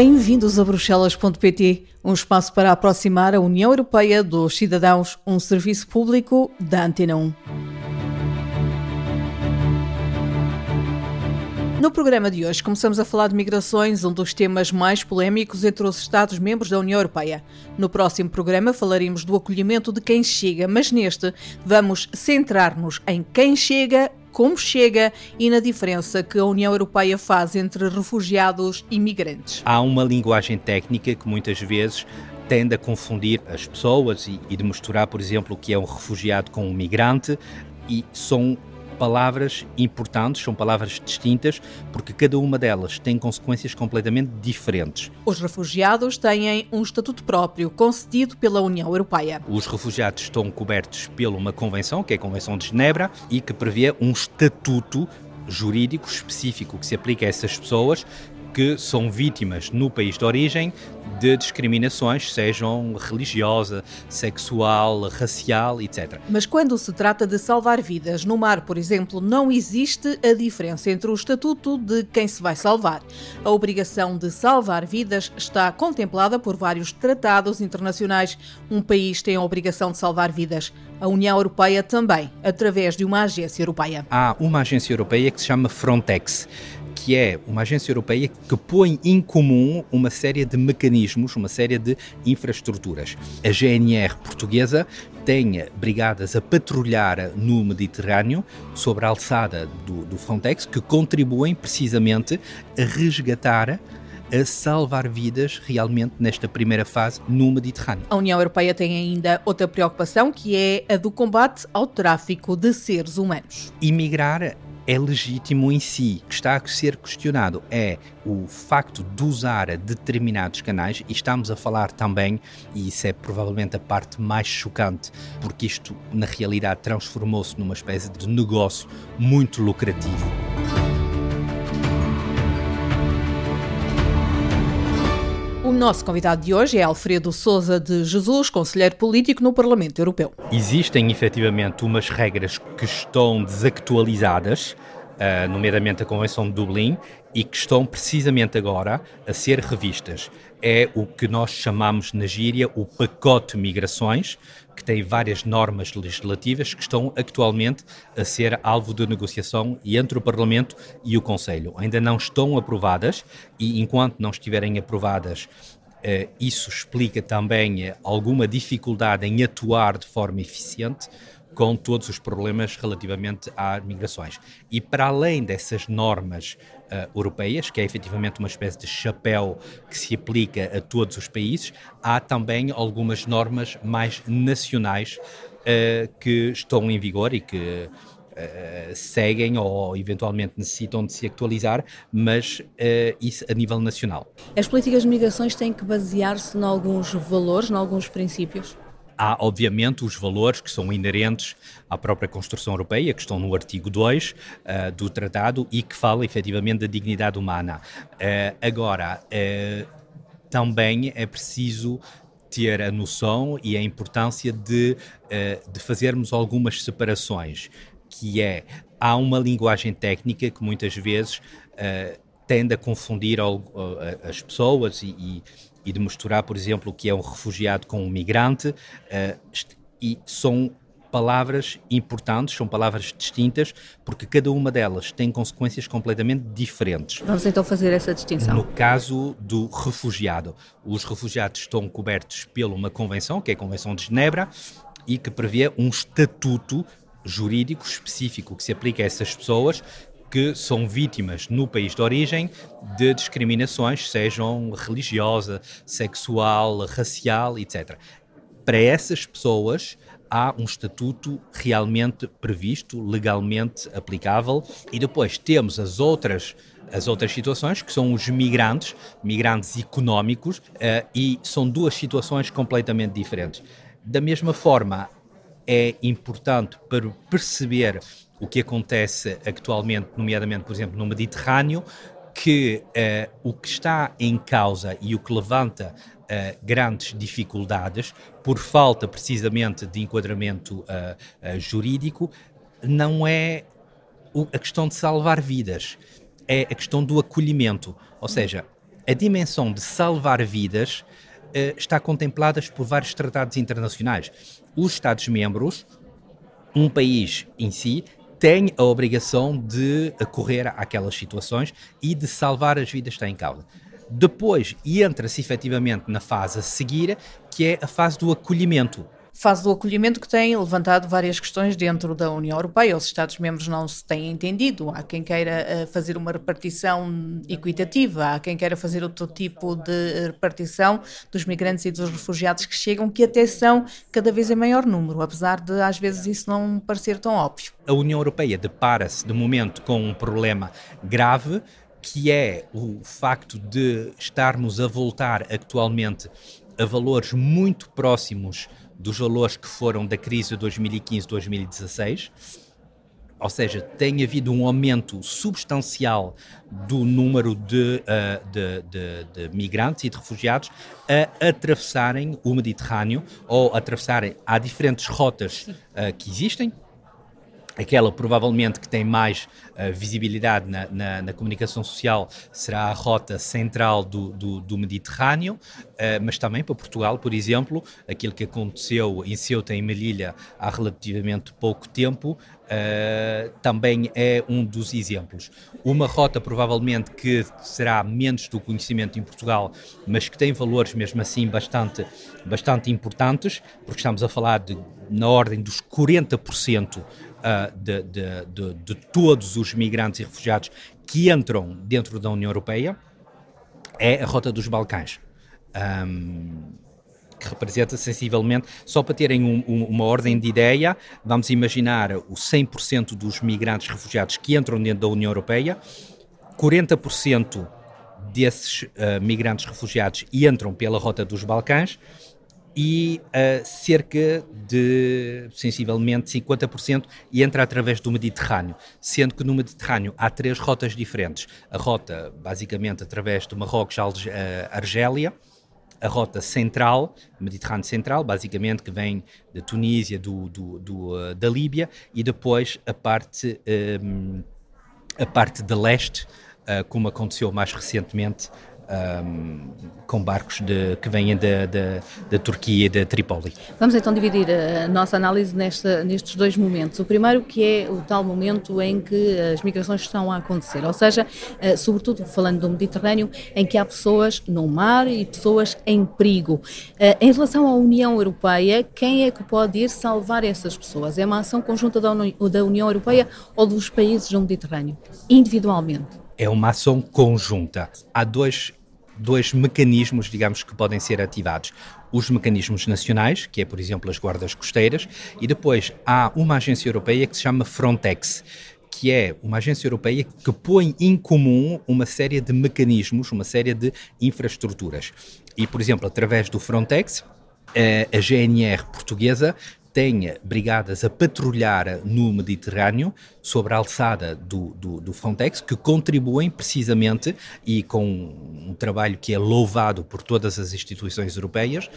Bem-vindos a Bruxelas.pt, um espaço para aproximar a União Europeia dos cidadãos, um serviço público da Antena 1. No programa de hoje começamos a falar de migrações, um dos temas mais polémicos entre os Estados-membros da União Europeia. No próximo programa falaremos do acolhimento de quem chega, mas neste vamos centrar-nos em quem chega, como chega e na diferença que a União Europeia faz entre refugiados e migrantes. Há uma linguagem técnica que muitas vezes tende a confundir as pessoas e, e de misturar, por exemplo, o que é um refugiado com um migrante e são palavras importantes, são palavras distintas, porque cada uma delas tem consequências completamente diferentes. Os refugiados têm um estatuto próprio concedido pela União Europeia. Os refugiados estão cobertos por uma convenção, que é a Convenção de Genebra, e que prevê um estatuto jurídico específico que se aplica a essas pessoas que são vítimas no país de origem de discriminações, sejam religiosa, sexual, racial, etc. Mas quando se trata de salvar vidas no mar, por exemplo, não existe a diferença entre o estatuto de quem se vai salvar. A obrigação de salvar vidas está contemplada por vários tratados internacionais. Um país tem a obrigação de salvar vidas. A União Europeia também, através de uma agência europeia. Há uma agência europeia que se chama Frontex que é uma agência europeia que põe em comum uma série de mecanismos, uma série de infraestruturas. A GNR portuguesa tem brigadas a patrulhar no Mediterrâneo sobre a alçada do, do Frontex que contribuem precisamente a resgatar a salvar vidas realmente nesta primeira fase no Mediterrâneo. A União Europeia tem ainda outra preocupação que é a do combate ao tráfico de seres humanos. Imigrar é legítimo em si. O que está a ser questionado é o facto de usar determinados canais, e estamos a falar também, e isso é provavelmente a parte mais chocante, porque isto na realidade transformou-se numa espécie de negócio muito lucrativo. Nosso convidado de hoje é Alfredo Souza de Jesus, conselheiro político no Parlamento Europeu. Existem efetivamente umas regras que estão desactualizadas, uh, nomeadamente a Convenção de Dublin, e que estão precisamente agora a ser revistas. É o que nós chamamos na gíria o pacote migrações, que tem várias normas legislativas que estão atualmente a ser alvo de negociação entre o Parlamento e o Conselho. Ainda não estão aprovadas e, enquanto não estiverem aprovadas, eh, isso explica também eh, alguma dificuldade em atuar de forma eficiente com todos os problemas relativamente às migrações. E para além dessas normas uh, europeias, que é efetivamente uma espécie de chapéu que se aplica a todos os países, há também algumas normas mais nacionais uh, que estão em vigor e que Uh, seguem ou eventualmente necessitam de se atualizar, mas uh, isso a nível nacional. As políticas de migrações têm que basear-se em alguns valores, em alguns princípios? Há, obviamente, os valores que são inerentes à própria construção europeia, que estão no artigo 2 uh, eh, do tratado e que fala efetivamente da dignidade humana. Uh, agora, uh, também é preciso ter a noção e a importância de, de fazermos algumas separações, que é, há uma linguagem técnica que muitas vezes tende a confundir as pessoas e, e e de misturar, por exemplo, o que é um refugiado com um migrante, uh, e são palavras importantes, são palavras distintas, porque cada uma delas tem consequências completamente diferentes. Vamos então fazer essa distinção. No caso do refugiado, os refugiados estão cobertos por uma convenção, que é a Convenção de Genebra, e que prevê um estatuto jurídico específico que se aplica a essas pessoas que são vítimas no país de origem de discriminações, sejam religiosa, sexual, racial, etc. Para essas pessoas, há um estatuto realmente previsto, legalmente aplicável, e depois temos as outras as outras situações, que são os migrantes, migrantes económicos, uh, e são duas situações completamente diferentes. Da mesma forma, é importante para perceber o que acontece atualmente, nomeadamente, por exemplo, no Mediterrâneo, que uh, o que está em causa e o que levanta uh, grandes dificuldades, por falta precisamente de enquadramento uh, jurídico, não é a questão de salvar vidas, é a questão do acolhimento. Ou seja, a dimensão de salvar vidas está contemplada por vários tratados internacionais. Os Estados-membros, um país em si, tem a obrigação de correr àquelas situações e de salvar as vidas que estão em causa. Depois entra-se efetivamente na fase a seguir, que é a fase do acolhimento fase do acolhimento que tem levantado várias questões dentro da União Europeia. Os Estados-membros não se têm entendido. Há quem queira eh, fazer uma repartição equitativa, há quem queira fazer outro tipo de repartição dos migrantes e dos refugiados que chegam, que até são cada vez em maior número, apesar de às vezes isso não parecer tão óbvio. A União Europeia depara-se de momento com um problema grave que é o facto de estarmos a voltar atualmente a valores muito próximos dos valores que foram da crise de 2015-2016, ou seja, tem havido um aumento substancial do número de, uh, de, de, de, migrantes e de refugiados a atravessarem o Mediterrâneo ou atravessarem. Há diferentes rotas uh, que existem, Aquela provavelmente que tem mais uh, visibilidade na, na, na, comunicação social será a rota central do, do, do Mediterrâneo, uh, mas também para Portugal, por exemplo, aquilo que aconteceu em Ceuta e Melilla há relativamente pouco tempo, uh, também é um dos exemplos. Uma rota provavelmente que será menos do conhecimento em Portugal, mas que tem valores mesmo assim bastante, bastante importantes, porque estamos a falar de na ordem dos 40% uh, de, de, de, de, todos os migrantes e refugiados que entram dentro da União Europeia é a rota dos Balcãs. Um, que representa sensivelmente, só para terem um, um, uma ordem de ideia, vamos imaginar o 100% dos migrantes refugiados que entram dentro da União Europeia, 40% desses uh, migrantes refugiados entram pela rota dos Balcãs e uh, cerca de, sensivelmente, 50% entra através do Mediterrâneo, sendo que no Mediterrâneo há três rotas diferentes. A rota, basicamente, através de Marrocos, uh, Argélia, a rota central, Mediterrâneo Central, basicamente, que vem da Tunísia, do, do, do uh, da Líbia, e depois a parte, um, a parte de leste, uh, como aconteceu mais recentemente um, com barcos de, que vêm da, da, da, Turquia e da Trípoli. Vamos então dividir a nossa análise nesta, nestes dois momentos. O primeiro que é o tal momento em que as migrações estão a acontecer, ou seja, uh, sobretudo falando do Mediterrâneo, em que há pessoas no mar e pessoas em perigo. Uh, em relação à União Europeia, quem é que pode ir salvar essas pessoas? É uma ação conjunta da União Europeia ou dos países do Mediterrâneo, individualmente? É uma ação conjunta. Há dois dois mecanismos, digamos, que podem ser ativados. Os mecanismos nacionais, que é, por exemplo, as guardas costeiras, e depois há uma agência europeia que se chama Frontex, que é uma agência europeia que põe em comum uma série de mecanismos, uma série de infraestruturas. E, por exemplo, através do Frontex, eh, a GNR portuguesa tenha brigadas a patrulhar no Mediterrâneo sobre a alçada do, do, do, Frontex, que contribuem precisamente e com um trabalho que é louvado por todas as instituições europeias,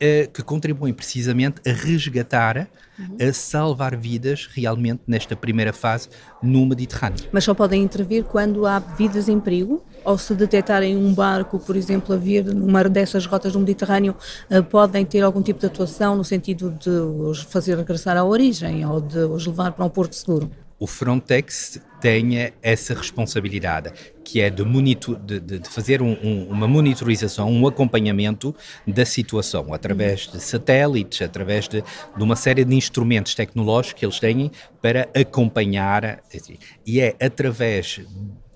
eh, que contribuem precisamente a resgatar, uhum. a salvar vidas realmente nesta primeira fase no Mediterrâneo. Mas só podem intervir quando há vidas em perigo? Ou se detectarem um barco, por exemplo, a vir numa dessas rotas do Mediterrâneo, eh, podem ter algum tipo de atuação no sentido de os fazer regressar à origem ou de os levar para um porto seguro? O Frontex tem essa responsabilidade, que é de, monitor, de, de fazer um, um, uma monitorização, um acompanhamento da situação, através de satélites, através de, de, uma série de instrumentos tecnológicos que eles têm para acompanhar. Assim, e é através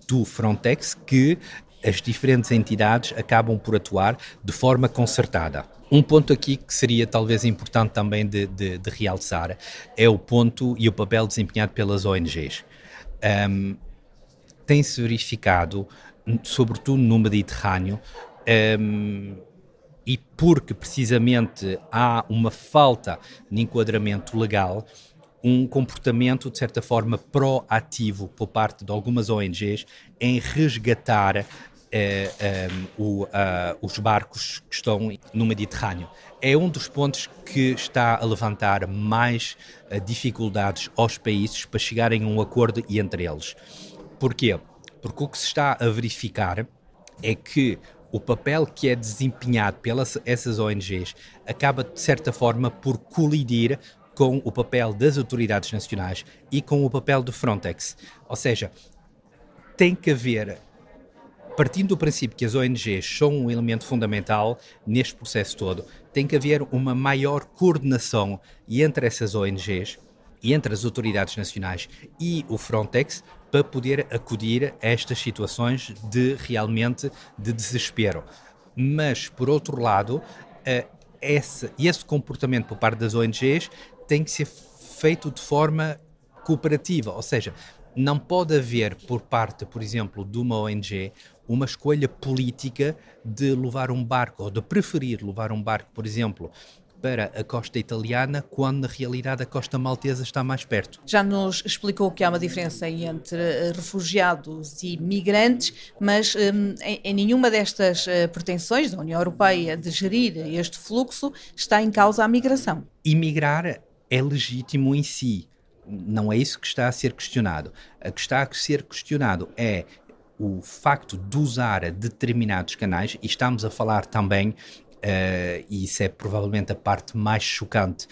do Frontex que as diferentes entidades acabam por atuar de forma concertada. Um ponto aqui que seria talvez importante também de, de, de realçar é o ponto e o papel desempenhado pelas ONGs. Um, Tem-se verificado, sobretudo no Mediterrâneo, um, e porque precisamente há uma falta de enquadramento legal, um comportamento, de certa forma, proativo por parte de algumas ONGs em resgatar eh, eh, o, uh, os barcos que estão no Mediterrâneo. É um dos pontos que está a levantar mais uh, dificuldades aos países para chegarem a um acordo entre eles. Porquê? Porque o que se está a verificar é que o papel que é desempenhado pelas essas ONGs acaba, de certa forma, por colidir com o papel das autoridades nacionais e com o papel do Frontex. Ou seja, tem que haver, partindo do princípio que as ONGs são um elemento fundamental neste processo todo, tem que haver uma maior coordenação entre essas ONGs e entre as autoridades nacionais e o Frontex para poder acudir a estas situações de realmente de desespero. Mas, por outro lado, uh, esse, esse comportamento por parte das ONGs tem que ser feito de forma cooperativa, ou seja, não pode haver por parte, por exemplo, de uma ONG uma escolha política de levar um barco ou de preferir levar um barco, por exemplo, para a costa italiana, quando na realidade a costa maltesa está mais perto. Já nos explicou que há uma diferença entre eh, refugiados e migrantes, mas um, em, em, nenhuma destas uh, pretensões da União Europeia de gerir este fluxo está em causa a migração. Imigrar é legítimo em si. Não é isso que está a ser questionado. O que está a ser questionado é o facto de usar determinados canais, e estamos a falar também, uh, e isso é provavelmente a parte mais chocante,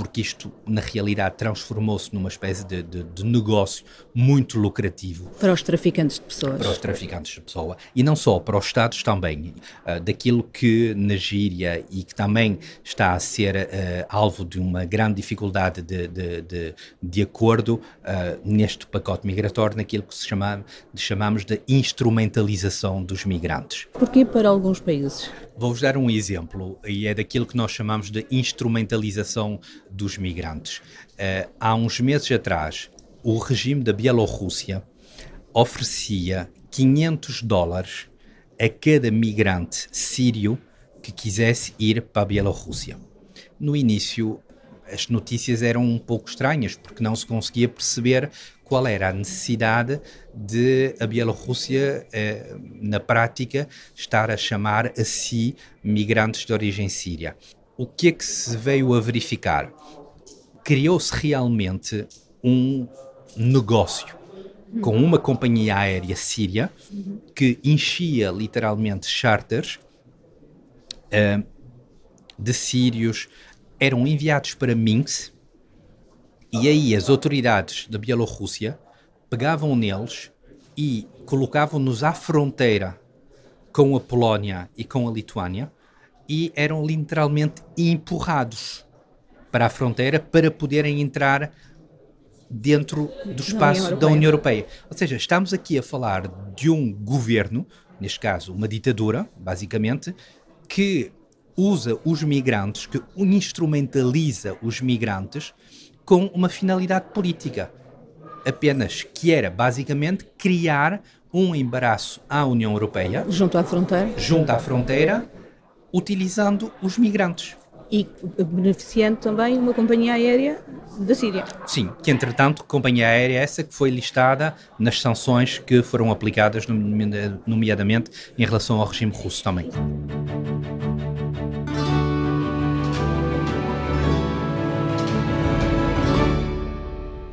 porque isto, na realidade, transformou-se numa espécie de, de, de, negócio muito lucrativo. Para os traficantes de pessoas. Para os traficantes de pessoas. E não só, para os Estados também. Uh, daquilo que na gíria e que também está a ser uh, alvo de uma grande dificuldade de, de, de acordo uh, neste pacote migratório, naquilo que se chama, chamamos de instrumentalização dos migrantes. Porquê para alguns países? Vou-vos dar um exemplo, e é daquilo que nós chamamos de instrumentalização dos migrantes. Uh, há uns meses atrás, o regime da Bielorrússia oferecia 500 dólares a cada migrante sírio que quisesse ir para a Bielorrússia. No início, as notícias eram um pouco estranhas, porque não se conseguia perceber qual era a necessidade de a Bielorrússia, eh, na prática, estar a chamar a si migrantes de origem síria. O que é que se veio a verificar? Criou-se realmente um negócio com uma companhia aérea síria que enchia literalmente charters uh, de sírios, eram enviados para Minsk e aí as autoridades da Bielorrússia pegavam neles e colocavam-nos à fronteira com a Polónia e com a Lituânia e eram literalmente empurrados para a fronteira para poderem entrar dentro do espaço União da União Europeia. Ou seja, estamos aqui a falar de um governo, neste caso uma ditadura, basicamente, que usa os migrantes, que instrumentaliza os migrantes com uma finalidade política. Apenas que era basicamente criar um embaraço à União Europeia. Junto à fronteira. Junto à fronteira, utilizando os migrantes. E beneficiando também uma companhia aérea da Síria. Sim, que entretanto, companhia aérea essa que foi listada nas sanções que foram aplicadas, nomeadamente em relação ao regime russo também.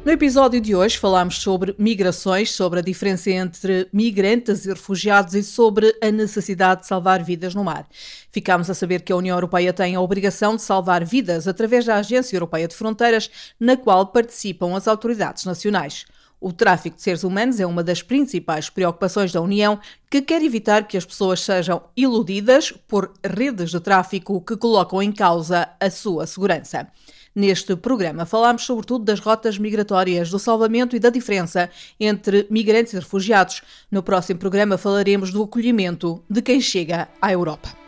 No episódio de hoje falamos sobre migrações, sobre a diferença entre migrantes e refugiados e sobre a necessidade de salvar vidas no mar. Ficámos a saber que a União Europeia tem a obrigação de salvar vidas através da Agência Europeia de Fronteiras, na qual participam as autoridades nacionais. O tráfico de seres humanos é uma das principais preocupações da União, que quer evitar que as pessoas sejam iludidas por redes de tráfico que colocam em causa a sua segurança. Neste programa falamos sobretudo das rotas migratórias, do salvamento e da diferença entre migrantes e refugiados. No próximo programa falaremos do acolhimento de quem chega à Europa.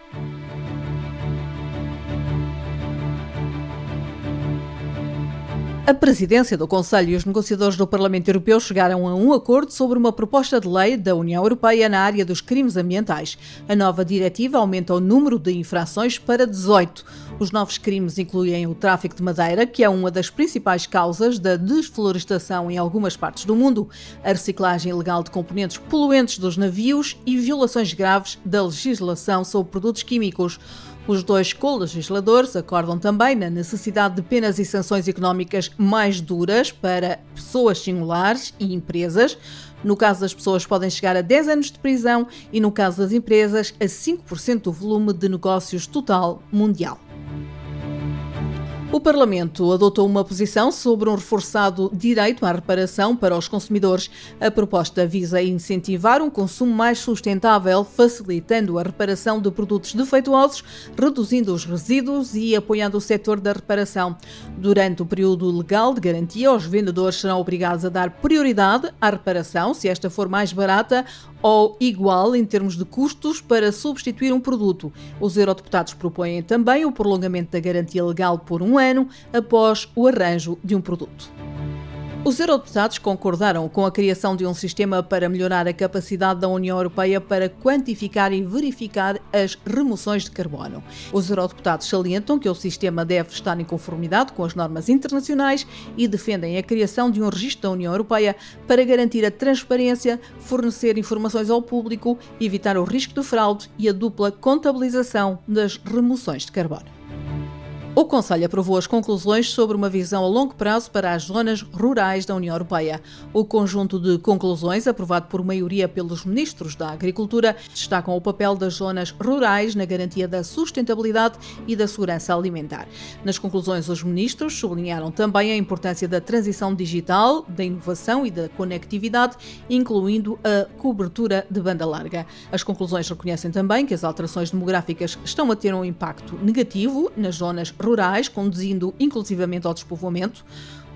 A presidência do Conselho e os negociadores do Parlamento Europeu chegaram a um acordo sobre uma proposta de lei da União Europeia na área dos crimes ambientais. A nova diretiva aumenta o número de infrações para 18. Os novos crimes incluem o tráfico de madeira, que é uma das principais causas da desflorestação em algumas partes do mundo, a reciclagem ilegal de componentes poluentes dos navios e violações graves da legislação sobre produtos químicos. Os dois co-legisladores acordam também na necessidade de penas e sanções económicas mais duras para pessoas singulares e empresas. No caso das pessoas, podem chegar a 10 anos de prisão e, no caso das empresas, a 5% do volume de negócios total mundial. O Parlamento adotou uma posição sobre um reforçado direito à reparação para os consumidores. A proposta visa incentivar um consumo mais sustentável, facilitando a reparação de produtos defeituosos, reduzindo os resíduos e apoiando o setor da reparação. Durante o período legal de garantia, os vendedores serão obrigados a dar prioridade à reparação, se esta for mais barata ou igual em termos de custos para substituir um produto. Os eurodeputados propõem também o prolongamento da garantia legal por um ano após o arranjo de um produto. Os eurodeputados concordaram com a criação de um sistema para melhorar a capacidade da União Europeia para quantificar e verificar as remoções de carbono. Os eurodeputados salientam que o sistema deve estar em conformidade com as normas internacionais e defendem a criação de um registro da União Europeia para garantir a transparência, fornecer informações ao público, evitar o risco de fraude e a dupla contabilização das remoções de carbono. O Conselho aprovou as conclusões sobre uma visão a longo prazo para as zonas rurais da União Europeia. O conjunto de conclusões, aprovado por maioria pelos ministros da Agricultura, destacam o papel das zonas rurais na garantia da sustentabilidade e da segurança alimentar. Nas conclusões, os ministros sublinharam também a importância da transição digital, da inovação e da conectividade, incluindo a cobertura de banda larga. As conclusões reconhecem também que as alterações demográficas estão a ter um impacto negativo nas zonas rurais rurais, conduzindo inclusivamente ao despovoamento.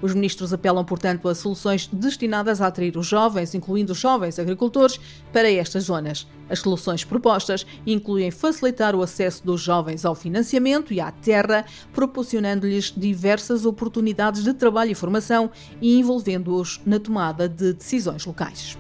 Os ministros apelam, portanto, a soluções destinadas a atrair os jovens, incluindo os jovens agricultores, para estas zonas. As soluções propostas incluem facilitar o acesso dos jovens ao financiamento e à terra, proporcionando-lhes diversas oportunidades de trabalho e formação e envolvendo-os na tomada de decisões locais.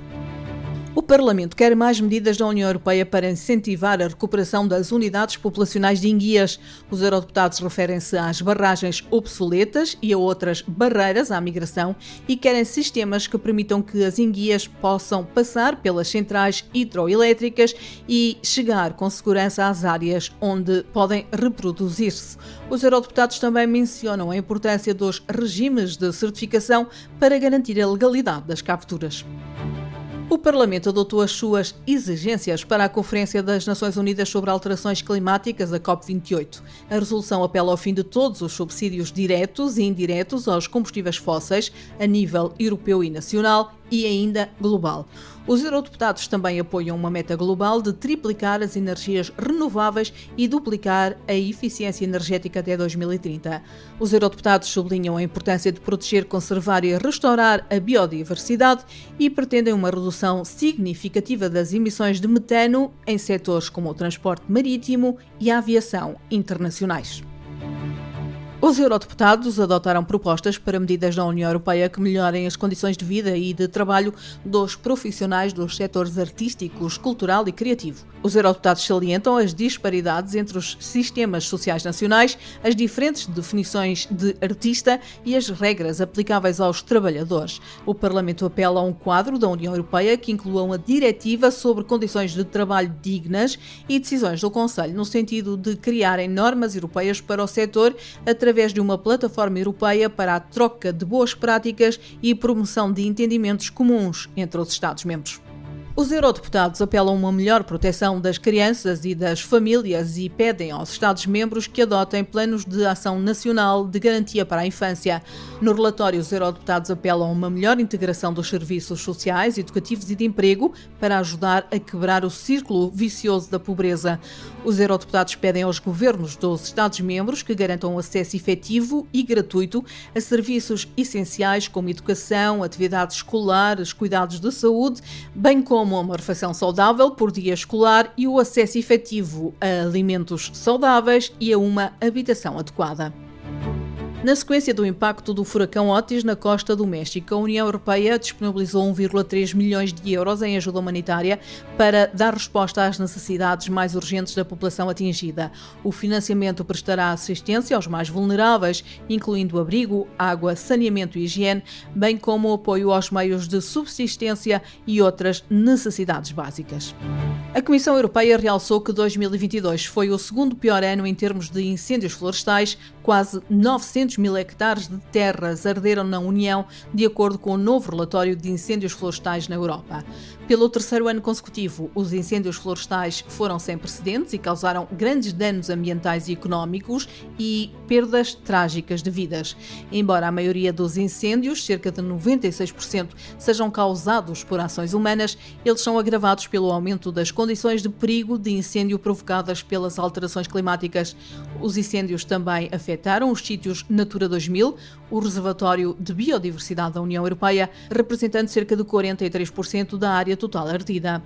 O Parlamento quer mais medidas da União Europeia para incentivar a recuperação das unidades populacionais de enguias. Os eurodeputados referem-se às barragens obsoletas e a outras barreiras à migração e querem sistemas que permitam que as enguias possam passar pelas centrais hidroelétricas e chegar com segurança às áreas onde podem reproduzir-se. Os eurodeputados também mencionam a importância dos regimes de certificação para garantir a legalidade das capturas. O Parlamento adotou as suas exigências para a Conferência das Nações Unidas sobre Alterações Climáticas, a COP28. A resolução apela ao fim de todos os subsídios diretos e indiretos aos combustíveis fósseis a nível europeu e nacional e ainda global. Os eurodeputados também apoiam uma meta global de triplicar as energias renováveis e duplicar a eficiência energética até 2030. Os eurodeputados sublinham a importância de proteger, conservar e restaurar a biodiversidade e pretendem uma redução significativa das emissões de metano em setores como o transporte marítimo e a aviação internacionais. Os eurodeputados adotaram propostas para medidas da União Europeia que melhorem as condições de vida e de trabalho dos profissionais dos setores artísticos, cultural e criativo. Os eurodeputados salientam as disparidades entre os sistemas sociais nacionais, as diferentes definições de artista e as regras aplicáveis aos trabalhadores. O Parlamento apela a um quadro da União Europeia que inclua uma diretiva sobre condições de trabalho dignas e decisões do Conselho no sentido de criarem normas europeias para o setor através através de uma plataforma europeia para a troca de boas práticas e promoção de entendimentos comuns entre os Estados-membros. Os eurodeputados apelam a uma melhor proteção das crianças e das famílias e pedem aos Estados-membros que adotem planos de ação nacional de garantia para a infância. No relatório, os eurodeputados apelam a uma melhor integração dos serviços sociais, educativos e de emprego para ajudar a quebrar o círculo vicioso da pobreza. Os eurodeputados pedem aos governos dos Estados-membros que garantam acesso efetivo e gratuito a serviços essenciais como educação, atividades escolares, cuidados de saúde, bem como como uma refeição saudável por dia escolar e o acesso efetivo a alimentos saudáveis e a uma habitação adequada. Na sequência do impacto do furacão Otis na costa do México, a União Europeia disponibilizou 1,3 milhões de euros em ajuda humanitária para dar resposta às necessidades mais urgentes da população atingida. O financiamento prestará assistência aos mais vulneráveis, incluindo abrigo, água, saneamento e higiene, bem como apoio aos meios de subsistência e outras necessidades básicas. A Comissão Europeia realçou que 2022 foi o segundo pior ano em termos de incêndios florestais, quase 900 200 mil hectares de terras arderam na União, de acordo com o novo relatório de incêndios florestais na Europa. Pelo terceiro ano consecutivo, os incêndios florestais foram sem precedentes e causaram grandes danos ambientais e económicos e perdas trágicas de vidas. Embora a maioria dos incêndios, cerca de 96%, sejam causados por ações humanas, eles são agravados pelo aumento das condições de perigo de incêndio provocadas pelas alterações climáticas. Os incêndios também afetaram os sítios Natura 2000, o reservatório de biodiversidade da União Europeia, representando cerca de 43% da área total ardida.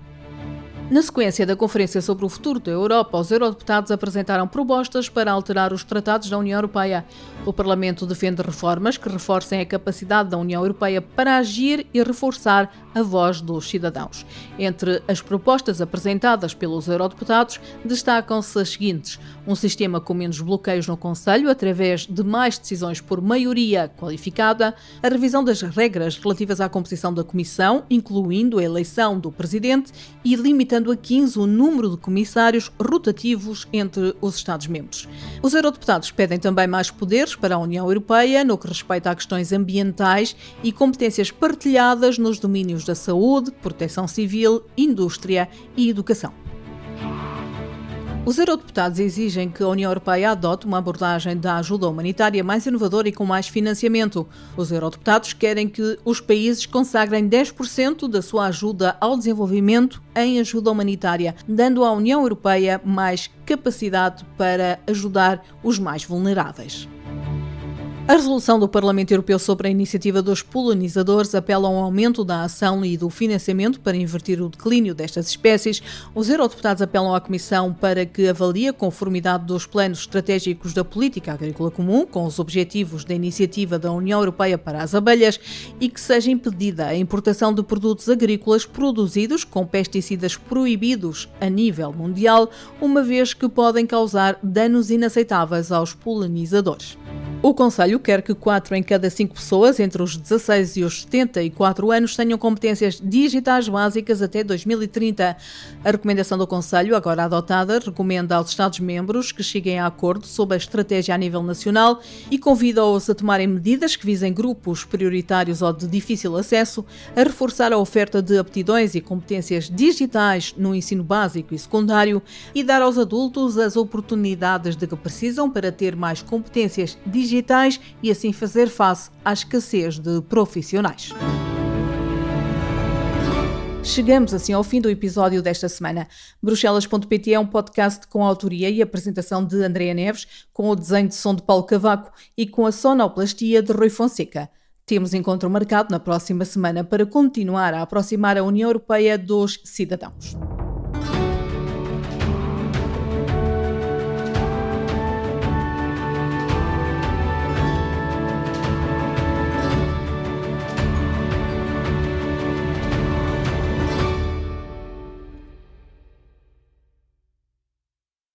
Na sequência da Conferência sobre o Futuro da Europa, os eurodeputados apresentaram propostas para alterar os tratados da União Europeia. O Parlamento defende reformas que reforcem a capacidade da União Europeia para agir e reforçar a voz dos cidadãos. Entre as propostas apresentadas pelos eurodeputados, destacam-se as seguintes: um sistema com menos bloqueios no Conselho, através de mais decisões por maioria qualificada, a revisão das regras relativas à composição da Comissão, incluindo a eleição do Presidente, e limitando a 15 o número de comissários rotativos entre os Estados-membros. Os eurodeputados pedem também mais poderes para a União Europeia no que respeita a questões ambientais e competências partilhadas nos domínios da saúde, proteção civil, indústria e educação. Os eurodeputados exigem que a União Europeia adote uma abordagem da ajuda humanitária mais inovadora e com mais financiamento. Os eurodeputados querem que os países consagrem 10% da sua ajuda ao desenvolvimento em ajuda humanitária, dando à União Europeia mais capacidade para ajudar os mais vulneráveis. A resolução do Parlamento Europeu sobre a iniciativa dos polinizadores apela a um aumento da ação e do financiamento para inverter o declínio destas espécies. Os eurodeputados apelam à Comissão para que avalie a conformidade dos planos estratégicos da política agrícola comum com os objetivos da iniciativa da União Europeia para as abelhas e que seja impedida a importação de produtos agrícolas produzidos com pesticidas proibidos a nível mundial, uma vez que podem causar danos inaceitáveis aos polinizadores. O Conselho quer que 4 em cada 5 pessoas entre os 16 e os 74 anos tenham competências digitais básicas até 2030. A recomendação do Conselho, agora adotada, recomenda aos Estados-membros que cheguem a acordo sobre a estratégia a nível nacional e convida-os a tomarem medidas que visem grupos prioritários ou de difícil acesso, a reforçar a oferta de aptidões e competências digitais no ensino básico e secundário e dar aos adultos as oportunidades de que precisam para ter mais competências digitais digitais e assim fazer face à escassez de profissionais. Chegamos assim ao fim do episódio desta semana. Bruxelas.pt é um podcast com a autoria e apresentação de Andréa Neves, com o desenho de som de Paulo Cavaco e com a sonoplastia de Rui Fonseca. Temos encontro marcado na próxima semana para continuar a aproximar a União Europeia dos cidadãos.